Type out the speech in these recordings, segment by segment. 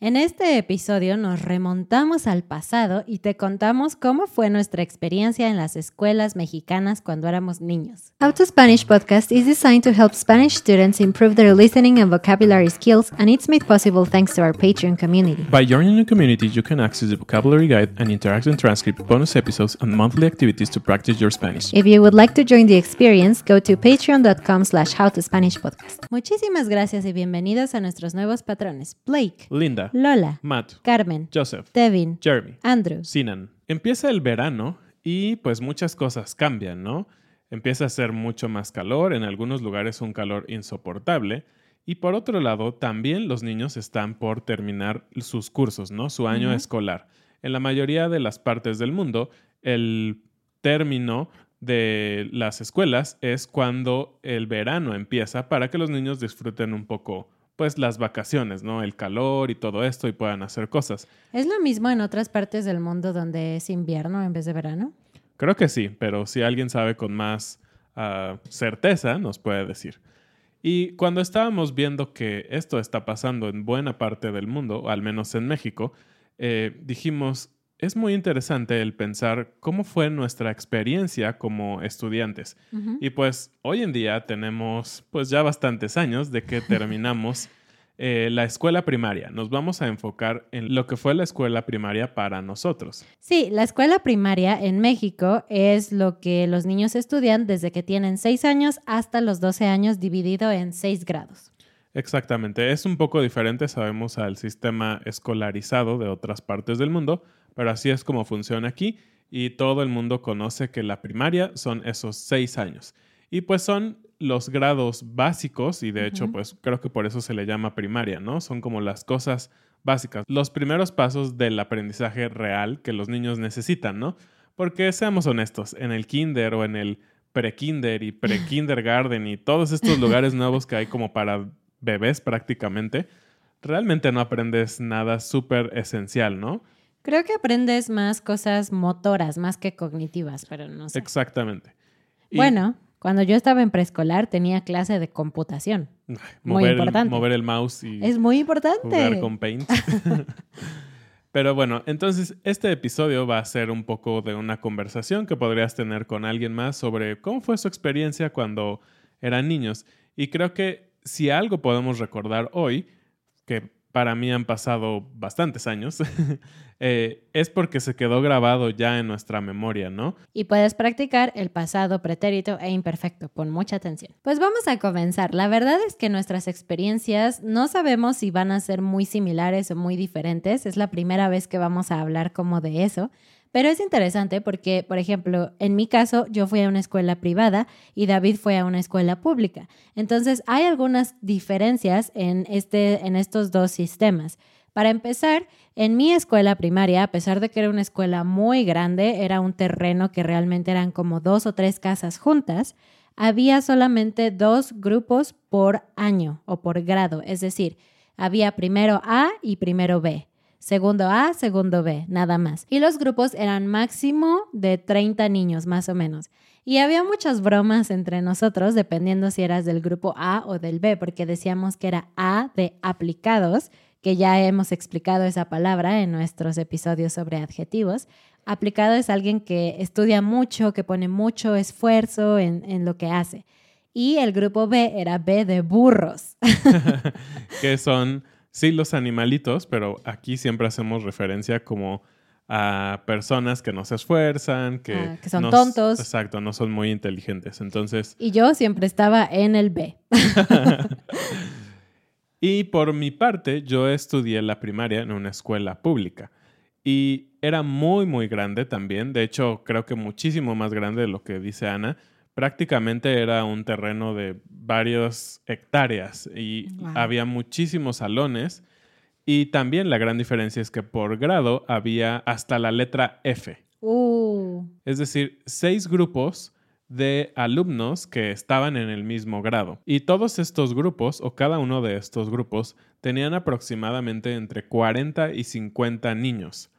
En este episodio nos remontamos al pasado y te contamos cómo fue nuestra experiencia en las escuelas mexicanas cuando éramos niños. How to Spanish podcast is designed to help Spanish students improve their listening and vocabulary skills, and it's made possible thanks to our Patreon community. By joining the community, you can access the vocabulary guide and interactive transcript, bonus episodes, and monthly activities to practice your Spanish. If you would like to join the experience, go to patreon.com slash howtospanishpodcast. Muchísimas gracias y bienvenidos a nuestros nuevos patrones. Blake, Linda, Lola, Matt, Carmen, Joseph, Devin, Jeremy, Andrew. Sinan. Empieza el verano y pues muchas cosas cambian, ¿no? Empieza a hacer mucho más calor, en algunos lugares un calor insoportable. Y por otro lado, también los niños están por terminar sus cursos, ¿no? Su año escolar. En la mayoría de las partes del mundo, el término de las escuelas es cuando el verano empieza para que los niños disfruten un poco pues las vacaciones, ¿no? El calor y todo esto y puedan hacer cosas. ¿Es lo mismo en otras partes del mundo donde es invierno en vez de verano? Creo que sí, pero si alguien sabe con más ah, certeza, nos puede decir. Y cuando estábamos viendo que esto está pasando en buena parte del mundo, al menos en México, eh, dijimos, es muy interesante el pensar cómo fue nuestra experiencia como estudiantes. Y pues hoy en día tenemos pues ya bastantes años de que terminamos eh, la escuela primaria. Nos vamos a enfocar en lo que fue la escuela primaria para nosotros. Sí, la escuela primaria en México es lo que los niños estudian desde que tienen 6 años hasta los 12 años dividido en 6 grados. Exactamente, es un poco diferente, sabemos, al sistema escolarizado de otras partes del mundo, pero así es como funciona aquí y todo el mundo conoce que la primaria son esos seis años. Y pues son los grados básicos y de hecho pues creo que por eso se le llama primaria, ¿no? Son como las cosas básicas, los primeros pasos del aprendizaje real que los niños necesitan, ¿no? Porque seamos honestos, en el kinder o en el pre-kinder y pre-kindergarten y todos estos lugares nuevos que hay como para bebés prácticamente, realmente no aprendes nada súper esencial, ¿no? Creo que aprendes más cosas motoras, más que cognitivas, pero no sé. Exactamente. Y Bueno, cuando yo estaba en preescolar tenía clase de computación. ay, muy mover, el, importante. mover el mouse y Es muy importante. jugar con Paint. Pero bueno, entonces este episodio va a ser un poco de una conversación que podrías tener con alguien más sobre cómo fue su experiencia cuando eran niños. Y creo que si algo podemos recordar hoy, que para mí han pasado bastantes años, eh, es porque se quedó grabado ya en nuestra memoria, ¿no? Y puedes practicar el pasado pretérito e imperfecto. Pon mucha atención. Pues vamos a comenzar. La verdad es que nuestras experiencias no sabemos si van a ser muy similares o muy diferentes. Es la primera vez que vamos a hablar como de eso. Pero es interesante porque, por ejemplo, en mi caso, yo fui a una escuela privada y David fue a una escuela pública. Entonces, hay algunas diferencias en, este, en estos dos sistemas. Para empezar, en mi escuela primaria, a pesar de que era una escuela muy grande, era un terreno que realmente eran como dos o tres casas juntas, había solamente dos grupos por año o por grado, es decir, había primero A y primero B. Segundo A, segundo B, nada más. Y los grupos eran máximo de 30 niños, más o menos. Y había muchas bromas entre nosotros, dependiendo si eras del grupo A o del B, porque decíamos que era A de aplicados, que ya hemos explicado esa palabra en nuestros episodios sobre adjetivos. Aplicado es alguien que estudia mucho, que pone mucho esfuerzo en, lo que hace. Y el grupo B era B de burros. que son, sí, los animalitos, pero aquí siempre hacemos referencia como a personas que no se esfuerzan, que, ah, son tontos. Exacto, no son muy inteligentes. Entonces. Y yo siempre estaba en el B. y por mi parte, yo estudié la primaria en una escuela pública. Y era muy, muy grande también. De hecho, creo que muchísimo más grande de lo que dice Ana. Prácticamente era un terreno de varias hectáreas y había muchísimos salones. Y también la gran diferencia es que por grado había hasta la letra F. Uh. Es decir, seis grupos de alumnos que estaban en el mismo grado. Y todos estos grupos, o cada uno de estos grupos, tenían aproximadamente entre 40 y 50 niños.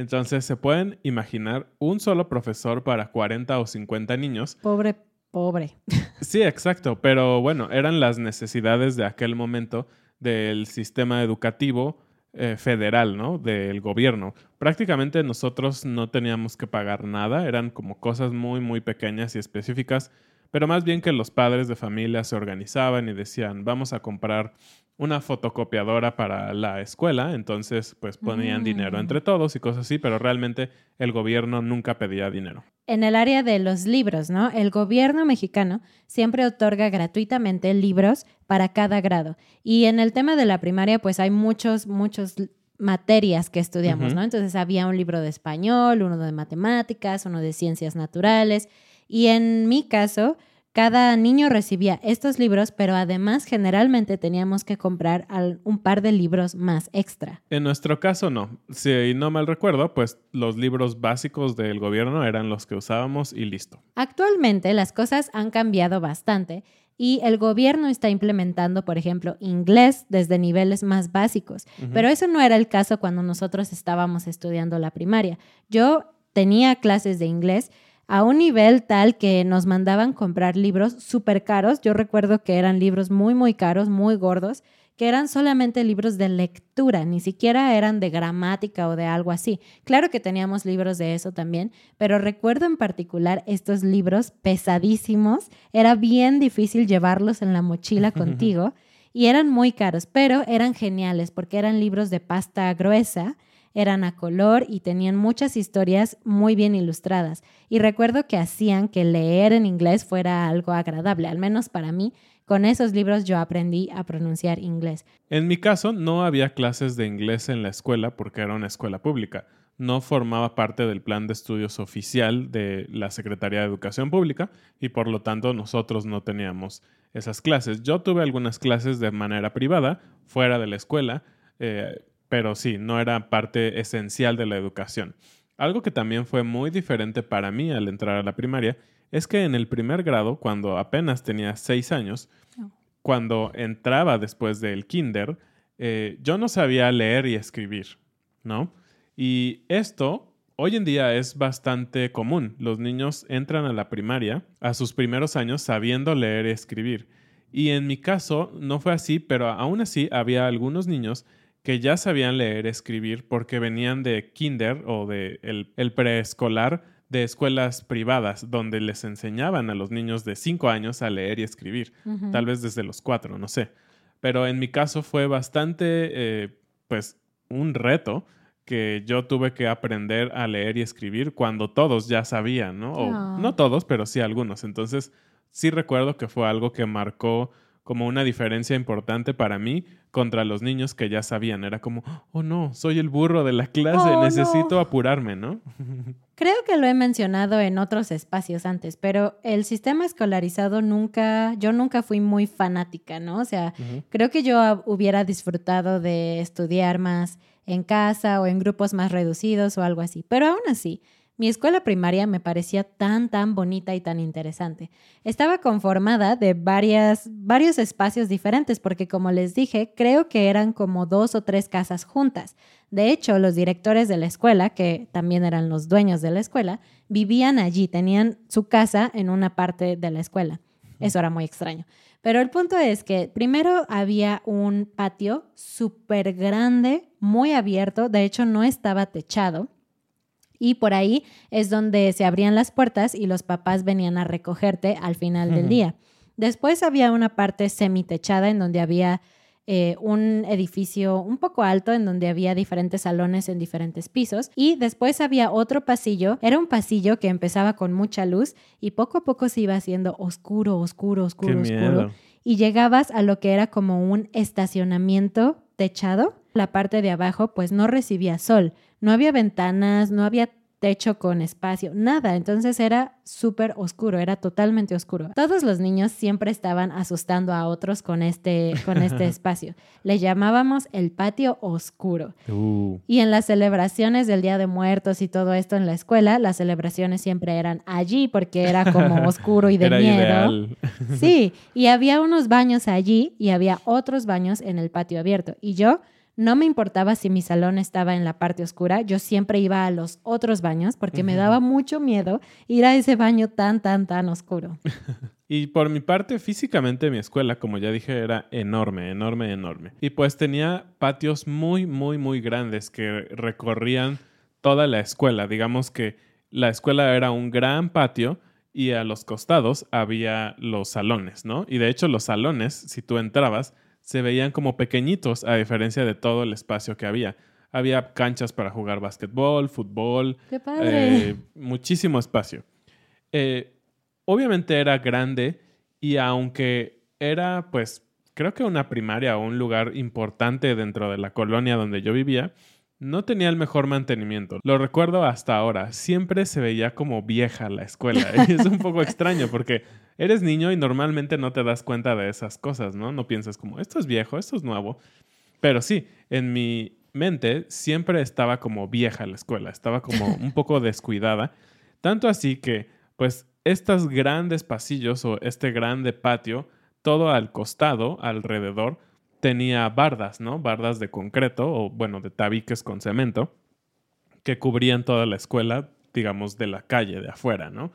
Entonces se pueden imaginar un solo profesor para 40 o 50 niños. Pobre, pobre. Sí, exacto, pero bueno, eran las necesidades de aquel momento del sistema educativo eh, federal, ¿no? Del gobierno. Prácticamente nosotros no teníamos que pagar nada, eran como cosas muy, muy pequeñas y específicas, pero más bien que los padres de familia se organizaban y decían, vamos a comprar una fotocopiadora para la escuela, entonces pues ponían dinero mm. entre todos y cosas así, pero realmente el gobierno nunca pedía dinero. En el área de los libros, ¿no? El gobierno mexicano siempre otorga gratuitamente libros para cada grado. Y en el tema de la primaria, pues hay muchos, muchos materias que estudiamos, ¿no? Entonces había un libro de español, uno de matemáticas, uno de ciencias naturales. Y en mi caso, cada niño recibía estos libros, pero además generalmente teníamos que comprar un par de libros más extra. En nuestro caso no. Si no mal recuerdo, pues los libros básicos del gobierno eran los que usábamos y listo. Actualmente las cosas han cambiado bastante y el gobierno está implementando, por ejemplo, inglés desde niveles más básicos. Pero eso no era el caso cuando nosotros estábamos estudiando la primaria. Yo tenía clases de inglés a un nivel tal que nos mandaban comprar libros súper caros. Yo recuerdo que eran libros muy, muy caros, muy gordos, que eran solamente libros de lectura, ni siquiera eran de gramática o de algo así. Claro que teníamos libros de eso también, pero recuerdo en particular estos libros pesadísimos. Era bien difícil llevarlos en la mochila contigo y eran muy caros, pero eran geniales porque eran libros de pasta gruesa eran a color y tenían muchas historias muy bien ilustradas. Y recuerdo que hacían que leer en inglés fuera algo agradable, al menos para mí. Con esos libros yo aprendí a pronunciar inglés. En mi caso, no había clases de inglés en la escuela porque era una escuela pública. No formaba parte del plan de estudios oficial de la Secretaría de Educación Pública y por lo tanto nosotros no teníamos esas clases. Yo tuve algunas clases de manera privada, fuera de la escuela, eh, pero sí, no era parte esencial de la educación. Algo que también fue muy diferente para mí al entrar a la primaria es que en el primer grado, cuando apenas tenía seis años, oh. cuando entraba después del kinder, eh, yo no sabía leer y escribir, ¿no? Y esto hoy en día es bastante común. Los niños entran a la primaria a sus primeros años sabiendo leer y escribir. Y en mi caso no fue así, pero aún así había algunos niños que ya sabían leer, escribir, porque venían de kinder o de el, preescolar de escuelas privadas, donde les enseñaban a los niños de 5 años a leer y escribir, tal vez desde los 4, no sé. Pero en mi caso fue bastante, eh, pues, un reto que yo tuve que aprender a leer y escribir cuando todos ya sabían, ¿no? O, no todos, pero sí algunos. Entonces, sí recuerdo que fue algo que marcó como una diferencia importante para mí contra los niños que ya sabían. Era como, oh no, soy el burro de la clase, Oh, necesito no. apurarme, ¿no? Creo que lo he mencionado en otros espacios antes, pero el sistema escolarizado nunca, yo nunca fui muy fanática, ¿no? O sea, creo que yo hubiera disfrutado de estudiar más en casa o en grupos más reducidos o algo así. Pero aún así, mi escuela primaria me parecía tan, tan bonita y tan interesante. Estaba conformada de varias, varios espacios diferentes porque, como les dije, creo que eran como dos o tres casas juntas. De hecho, los directores de la escuela, que también eran los dueños de la escuela, vivían allí, tenían su casa en una parte de la escuela. Eso era muy extraño. Pero el punto es que primero había un patio súper grande, muy abierto, de hecho no estaba techado. Y por ahí es donde se abrían las puertas y los papás venían a recogerte al final del día. Después había una parte semitechada en donde había eh, un edificio un poco alto en donde había diferentes salones en diferentes pisos y después había otro pasillo, era un pasillo que empezaba con mucha luz y poco a poco se iba haciendo oscuro, oscuro, oscuro, Qué oscuro miedo. y llegabas a lo que era como un estacionamiento techado. La parte de abajo pues no recibía sol, no había ventanas, no había techo con espacio, nada. Entonces era súper oscuro, era totalmente oscuro. Todos los niños siempre estaban asustando a otros con este, con este espacio. Le llamábamos el patio oscuro. Uh, Y en las celebraciones del Día de Muertos y todo esto en la escuela, las celebraciones siempre eran allí porque era como oscuro y de era miedo. ideal. Sí, y había unos baños allí y había otros baños en el patio abierto. Y yo no me importaba si mi salón estaba en la parte oscura, yo siempre iba a los otros baños porque me daba mucho miedo ir a ese baño tan, tan, tan oscuro. Y por mi parte, físicamente mi escuela, como ya dije, era enorme, enorme, enorme. Y pues tenía patios muy, muy, muy grandes que recorrían toda la escuela. Digamos que la escuela era un gran patio y a los costados había los salones, ¿no? Y de hecho los salones, si tú entrabas, se veían como pequeñitos a diferencia de todo el espacio que había. Había canchas para jugar básquetbol, fútbol, ¡Qué padre! eh, muchísimo espacio. Eh, obviamente era grande y aunque era, pues, creo que una primaria o un lugar importante dentro de la colonia donde yo vivía, no tenía el mejor mantenimiento. Lo recuerdo hasta ahora. Siempre se veía como vieja la escuela. Y es un poco extraño porque eres niño y normalmente no te das cuenta de esas cosas, ¿no? No piensas como, esto es viejo, esto es nuevo. Pero sí, en mi mente siempre estaba como vieja la escuela, estaba como un poco descuidada. Tanto así que, pues, estos grandes pasillos o este grande patio, todo al costado, alrededor, tenía bardas, ¿no? Bardas de concreto o, bueno, de tabiques con cemento que cubrían toda la escuela, digamos, de la calle, de afuera, ¿no?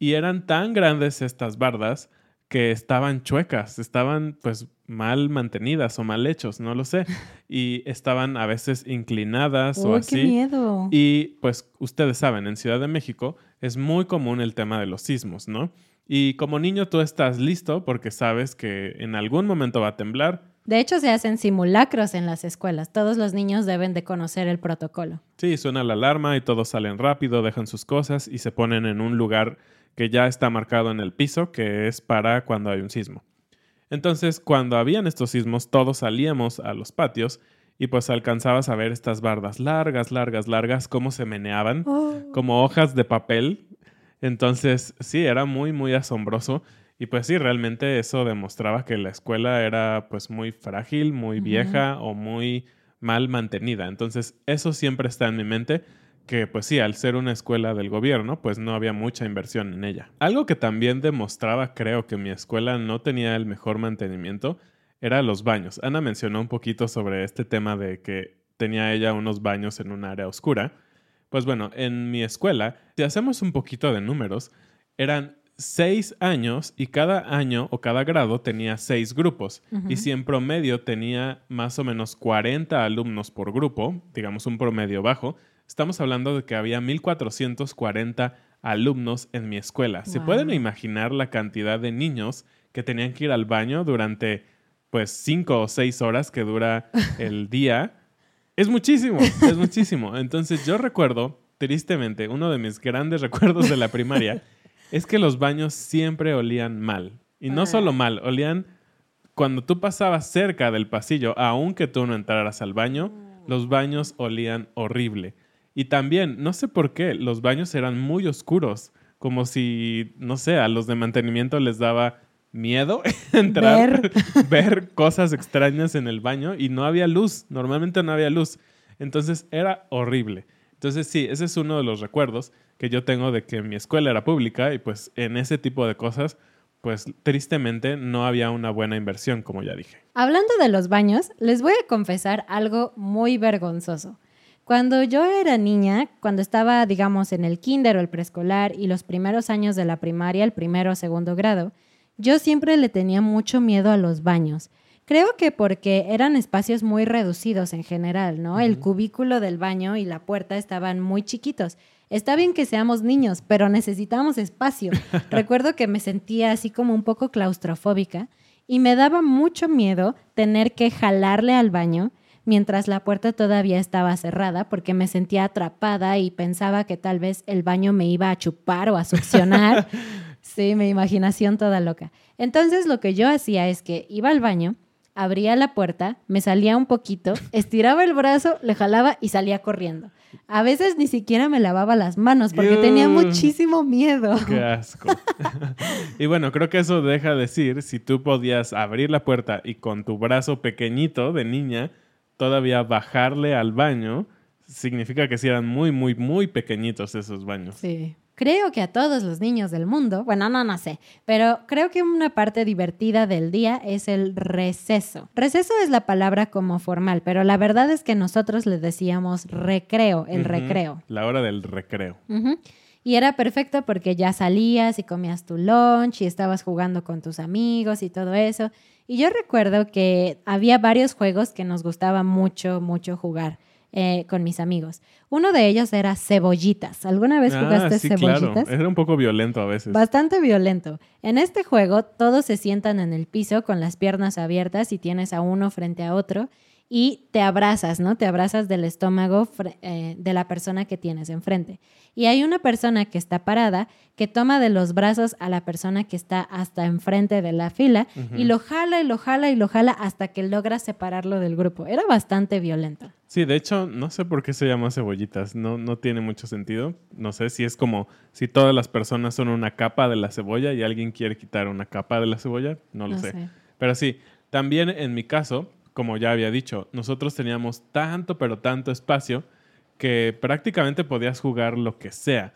Y eran tan grandes estas bardas que estaban chuecas, estaban pues mal mantenidas o mal hechos, no lo sé. Y estaban a veces inclinadas o ¡Uy, así. qué miedo! Y pues ustedes saben, en Ciudad de México es muy común el tema de los sismos, ¿no? Y como niño tú estás listo porque sabes que en algún momento va a temblar. De hecho, se hacen simulacros en las escuelas. Todos los niños deben de conocer el protocolo. Sí, suena la alarma y todos salen rápido, dejan sus cosas y se ponen en un lugar que ya está marcado en el piso, que es para cuando hay un sismo. Entonces, cuando habían estos sismos, todos salíamos a los patios y pues alcanzabas a ver estas bardas largas, largas, largas, cómo se meneaban, como hojas de papel. Entonces, sí, era muy, muy asombroso. Y pues sí, realmente eso demostraba que la escuela era pues muy frágil, muy vieja o muy mal mantenida. Entonces, eso siempre está en mi mente, que pues sí, al ser una escuela del gobierno, pues no había mucha inversión en ella. Algo que también demostraba, creo, que mi escuela no tenía el mejor mantenimiento, era los baños. Ana mencionó un poquito sobre este tema de que tenía ella unos baños en un área oscura. Pues bueno, en mi escuela, si hacemos un poquito de números, eran seis años y cada año o cada grado tenía seis grupos. Y si en promedio tenía más o menos 40 alumnos por grupo, digamos un promedio bajo, estamos hablando de que había 1440 alumnos en mi escuela. ¿Se pueden imaginar la cantidad de niños que tenían que ir al baño durante pues cinco o seis horas que dura el día? Es muchísimo, es muchísimo. Entonces yo recuerdo, tristemente, uno de mis grandes recuerdos de la primaria es que los baños siempre olían mal. Y no solo mal, olían cuando tú pasabas cerca del pasillo, aunque tú no entraras al baño, los baños olían horrible. Y también, no sé por qué, los baños eran muy oscuros, como si, no sé, a los de mantenimiento les daba miedo entrar, Ver. ver cosas extrañas en el baño y no había luz, normalmente no había luz. Entonces era horrible. Entonces sí, ese es uno de los recuerdos que yo tengo de que mi escuela era pública y pues en ese tipo de cosas, pues tristemente no había una buena inversión, como ya dije. Hablando de los baños, les voy a confesar algo muy vergonzoso. Cuando yo era niña, cuando estaba, digamos, en el kinder o el preescolar y los primeros años de la primaria, el primero o segundo grado, yo siempre le tenía mucho miedo a los baños. Creo que porque eran espacios muy reducidos en general, ¿no? El cubículo del baño y la puerta estaban muy chiquitos. Está bien que seamos niños, pero necesitamos espacio. Recuerdo que me sentía así como un poco claustrofóbica y me daba mucho miedo tener que jalarle al baño mientras la puerta todavía estaba cerrada porque me sentía atrapada y pensaba que tal vez el baño me iba a chupar o a succionar. sí, mi imaginación toda loca. Entonces lo que yo hacía es que iba al baño, abría la puerta, me salía un poquito, estiraba el brazo, le jalaba y salía corriendo. A veces ni siquiera me lavaba las manos porque tenía muchísimo miedo. Qué asco. y bueno, creo que eso deja decir si tú podías abrir la puerta y con tu brazo pequeñito de niña todavía bajarle al baño, significa que sí eran muy, muy, muy pequeñitos esos baños. Sí. Creo que a todos los niños del mundo, bueno, no, no sé, pero creo que una parte divertida del día es el receso. Receso es la palabra como formal, pero la verdad es que nosotros le decíamos recreo, el recreo. La hora del recreo. Ujú. Y era perfecto porque ya salías y comías tu lunch y estabas jugando con tus amigos y todo eso. Y yo recuerdo que había varios juegos que nos gustaba mucho, mucho jugar eh, con mis amigos. Uno de ellos era cebollitas. ¿Alguna vez jugaste Ah, sí, cebollitas? claro. Era un poco violento a veces. Bastante violento. En este juego todos se sientan en el piso con las piernas abiertas y tienes a uno frente a otro y te abrazas, ¿no? Te abrazas del estómago eh, de la persona que tienes enfrente. Y hay una persona que está parada que toma de los brazos a la persona que está hasta enfrente de la fila y lo jala y lo jala y lo jala hasta que logra separarlo del grupo. Era bastante violento. Sí, de hecho, no sé por qué se llama cebollitas. No, no tiene mucho sentido. No sé si es como si todas las personas son una capa de la cebolla y alguien quiere quitar una capa de la cebolla. No lo No sé. sé. Pero sí, también en mi caso, como ya había dicho, nosotros teníamos tanto, pero tanto espacio que prácticamente podías jugar lo que sea.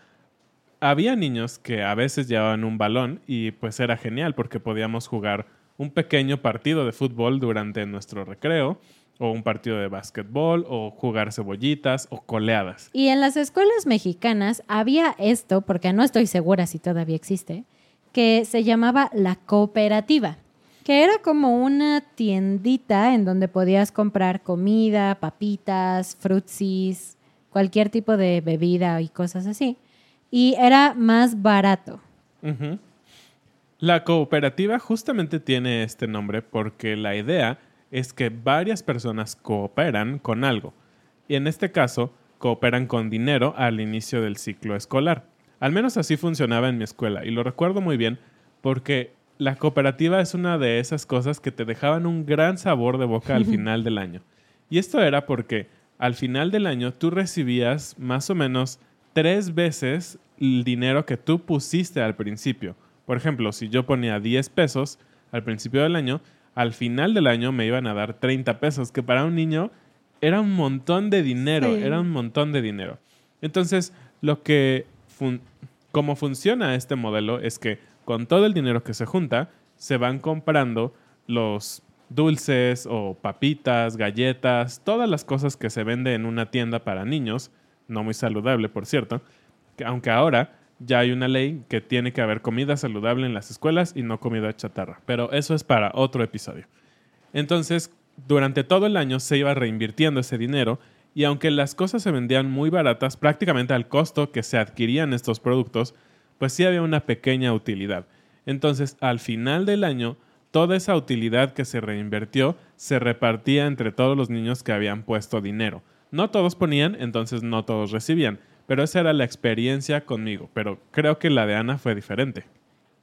Había niños que a veces llevaban un balón y pues era genial porque podíamos jugar un pequeño partido de fútbol durante nuestro recreo o un partido de básquetbol o jugar cebollitas o coleadas. Y en las escuelas mexicanas había esto, porque no estoy segura si todavía existe, que se llamaba la cooperativa, que era como una tiendita en donde podías comprar comida, papitas, frutsis, cualquier tipo de bebida y cosas así. Y era más barato. La cooperativa justamente tiene este nombre porque la idea es que varias personas cooperan con algo. Y en este caso, cooperan con dinero al inicio del ciclo escolar. Al menos así funcionaba en mi escuela y lo recuerdo muy bien porque la cooperativa es una de esas cosas que te dejaban un gran sabor de boca al final del año. Y esto era porque al final del año tú recibías más o menos tres veces el dinero que tú pusiste al principio. Por ejemplo, si yo ponía 10 pesos al principio del año, al final del año me iban a dar 30 pesos, que para un niño era un montón de dinero, Sí. era un montón de dinero. Entonces, lo que fun- como funciona este modelo es que con todo el dinero que se junta, se van comprando los dulces o papitas, galletas, todas las cosas que se venden en una tienda para niños, no muy saludable, por cierto, que aunque ahora ya hay una ley que tiene que haber comida saludable en las escuelas y no comida chatarra, pero eso es para otro episodio. Entonces, durante todo el año se iba reinvirtiendo ese dinero y aunque las cosas se vendían muy baratas, prácticamente al costo que se adquirían estos productos, pues sí había una pequeña utilidad. Entonces, al final del año, toda esa utilidad que se reinvirtió se repartía entre todos los niños que habían puesto dinero. No todos ponían, entonces no todos recibían, pero esa era la experiencia conmigo, pero creo que la de Ana fue diferente.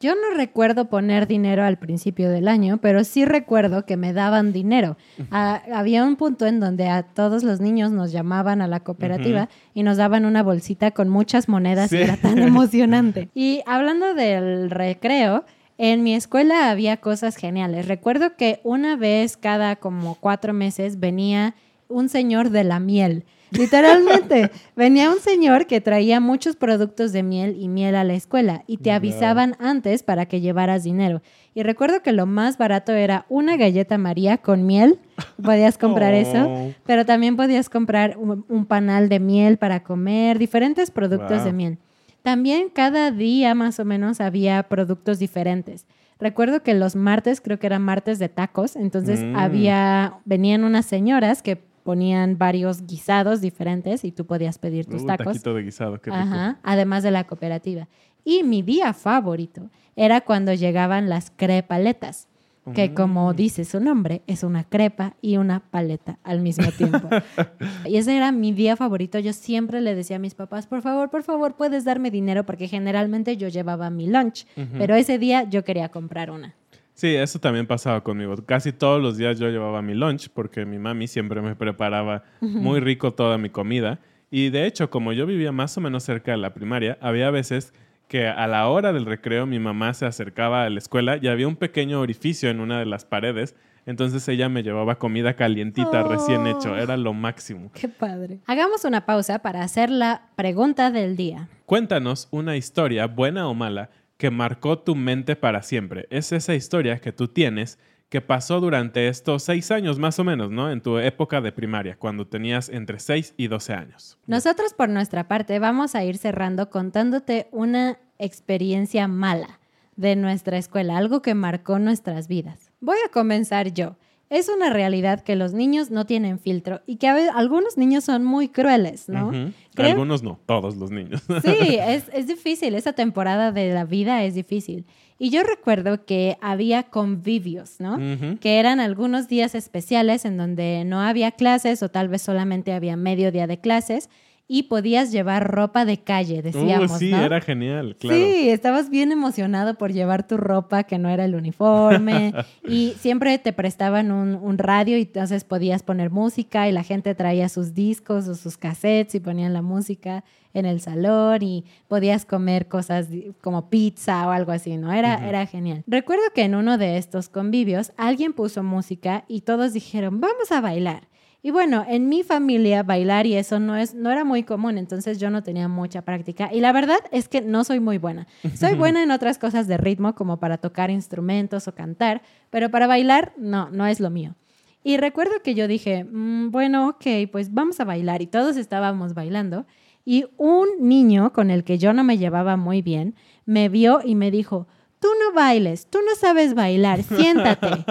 Yo no recuerdo poner dinero al principio del año, pero sí recuerdo que me daban dinero. Ah, había un punto en donde a todos los niños nos llamaban a la cooperativa y nos daban una bolsita con muchas monedas y era tan emocionante. Y hablando del recreo, en mi escuela había cosas geniales. Recuerdo que una vez cada como cuatro meses venía un señor de la miel. Literalmente, venía un señor que traía muchos productos de miel y miel a la escuela y te avisaban antes para que llevaras dinero. Y recuerdo que lo más barato era una galleta María con miel, podías comprar eso, Oh. pero también podías comprar un, un panal de miel para comer, diferentes productos Wow. de miel. También cada día más o menos había productos diferentes. Recuerdo que los martes, creo que eran martes de tacos, entonces Mm. había, venían unas señoras que ponían varios guisados diferentes y tú podías pedir tus Uh, tacos. taquito de guisado, qué rico. Ajá, además de la cooperativa. Y mi día favorito era cuando llegaban las crepaletas, que Mm. como dice su nombre, es una crepa y una paleta al mismo tiempo. y ese era mi día favorito. Yo siempre le decía a mis papás, por favor, por favor, puedes darme dinero, porque generalmente yo llevaba mi lunch, pero ese día yo quería comprar una. Sí, eso también pasaba conmigo. Casi todos los días yo llevaba mi lunch porque mi mami siempre me preparaba muy rico toda mi comida. Y de hecho, como yo vivía más o menos cerca de la primaria, había veces que a la hora del recreo mi mamá se acercaba a la escuela y había un pequeño orificio en una de las paredes. Entonces ella me llevaba comida calientita, recién hecho. Era lo máximo. Qué padre. Hagamos una pausa para hacer la pregunta del día. Cuéntanos una historia, buena o mala, que marcó tu mente para siempre. Es esa historia que tú tienes que pasó durante estos seis años más o menos, ¿no? En tu época de primaria, cuando tenías entre 6 y 12 años. Nosotros por nuestra parte vamos a ir cerrando contándote una experiencia mala de nuestra escuela, algo que marcó nuestras vidas. Voy a comenzar yo. Es una realidad que los niños no tienen filtro y que a ve- algunos niños son muy crueles, ¿no? Ujú. Creo- Algunos no, todos los niños. Sí, es, es difícil, esa temporada de la vida es difícil. Y yo recuerdo que había convivios, ¿no? Que eran algunos días especiales en donde no había clases o tal vez solamente había medio día de clases y podías llevar ropa de calle, decíamos, Uh, sí, ¿no? era genial, claro. Sí, estabas bien emocionado por llevar tu ropa que no era el uniforme y siempre te prestaban un, un radio y entonces podías poner música y la gente traía sus discos o sus cassettes y ponían la música en el salón y podías comer cosas como pizza o algo así, ¿no? Era, era genial. Recuerdo que en uno de estos convivios alguien puso música y todos dijeron, vamos a bailar. Y bueno, en mi familia bailar y eso no es no era muy común, entonces yo no tenía mucha práctica y la verdad es que no soy muy buena. Soy buena en otras cosas de ritmo como para tocar instrumentos o cantar, pero para bailar no, no es lo mío. Y recuerdo que yo dije, "Mm, bueno, ok, pues vamos a bailar y todos estábamos bailando y un niño con el que yo no me llevaba muy bien me vio y me dijo, tú no bailes, tú no sabes bailar, siéntate.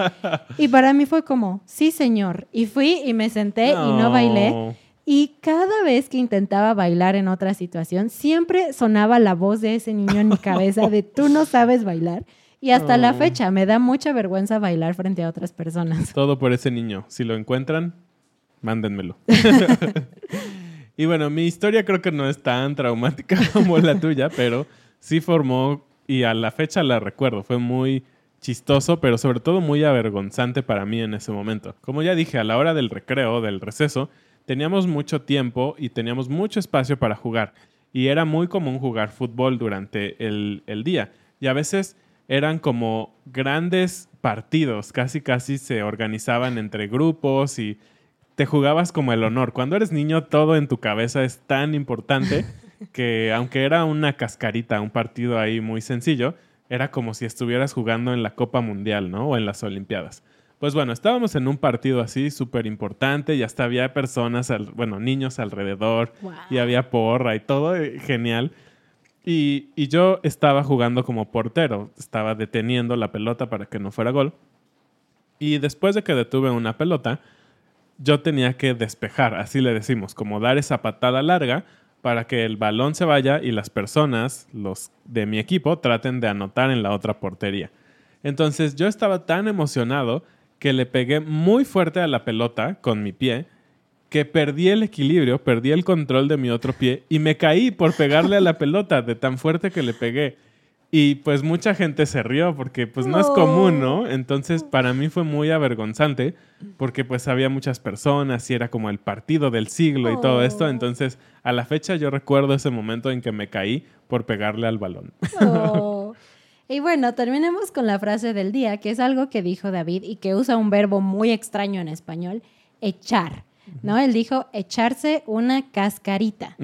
Y para mí fue como, sí, señor. Y fui y me senté y no bailé. Y cada vez que intentaba bailar en otra situación, siempre sonaba la voz de ese niño en mi cabeza de tú no sabes bailar. Y hasta la fecha me da mucha vergüenza bailar frente a otras personas. Todo por ese niño. Si lo encuentran, mándenmelo. y bueno, mi historia creo que no es tan traumática como la tuya, pero sí formó y a la fecha la recuerdo. Fue muy chistoso, pero sobre todo muy avergonzante para mí en ese momento. Como ya dije, a la hora del recreo, del receso, teníamos mucho tiempo y teníamos mucho espacio para jugar. Y era muy común jugar fútbol durante el, el día. Y a veces eran como grandes partidos, casi casi se organizaban entre grupos y te jugabas como el honor. Cuando eres niño todo en tu cabeza es tan importante que aunque era una cascarita, un partido ahí muy sencillo, era como si estuvieras jugando en la Copa Mundial, ¿no? O en las Olimpiadas. Pues bueno, estábamos en un partido así súper importante y hasta había personas, al- bueno, niños alrededor Wow. y había porra y todo eh, genial. Y, y yo estaba jugando como portero, estaba deteniendo la pelota para que no fuera gol. Y después de que detuve una pelota, yo tenía que despejar, así le decimos, como dar esa patada larga para que el balón se vaya y las personas, los de mi equipo, traten de anotar en la otra portería. Entonces yo estaba tan emocionado que le pegué muy fuerte a la pelota con mi pie que perdí el equilibrio, perdí el control de mi otro pie y me caí por pegarle a la pelota de tan fuerte que le pegué. Y pues mucha gente se rió porque pues no es común, ¿no? Entonces para mí fue muy avergonzante porque pues había muchas personas y era como el partido del siglo y todo esto. Entonces a la fecha yo recuerdo ese momento en que me caí por pegarle al balón. Oh. Y bueno, terminemos con la frase del día, que es algo que dijo David y que usa un verbo muy extraño en español, echar. ¿no? Él dijo echarse una cascarita.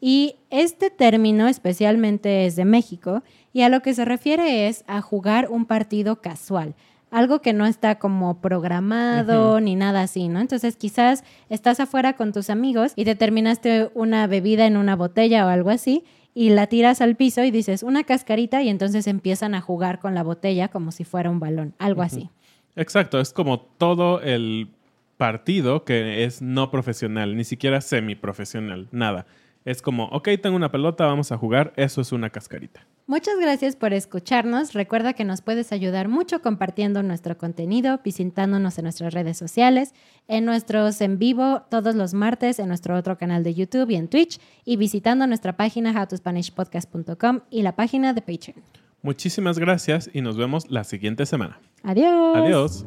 Y este término especialmente es de México y a lo que se refiere es a jugar un partido casual. Algo que no está como programado ni nada así, ¿no? Entonces quizás estás afuera con tus amigos y te terminaste una bebida en una botella o algo así y la tiras al piso y dices una cascarita y entonces empiezan a jugar con la botella como si fuera un balón, algo así. Exacto, es como todo el partido que es no profesional, ni siquiera semiprofesional, nada. Es como, ok, tengo una pelota, vamos a jugar, eso es una cascarita. Muchas gracias por escucharnos. Recuerda que nos puedes ayudar mucho compartiendo nuestro contenido, visitándonos en nuestras redes sociales, en nuestros en vivo todos los martes en nuestro otro canal de YouTube y en Twitch, y visitando nuestra página howtospanishpodcast.com y la página de Patreon. Muchísimas gracias y nos vemos la siguiente semana. Adiós. Adiós.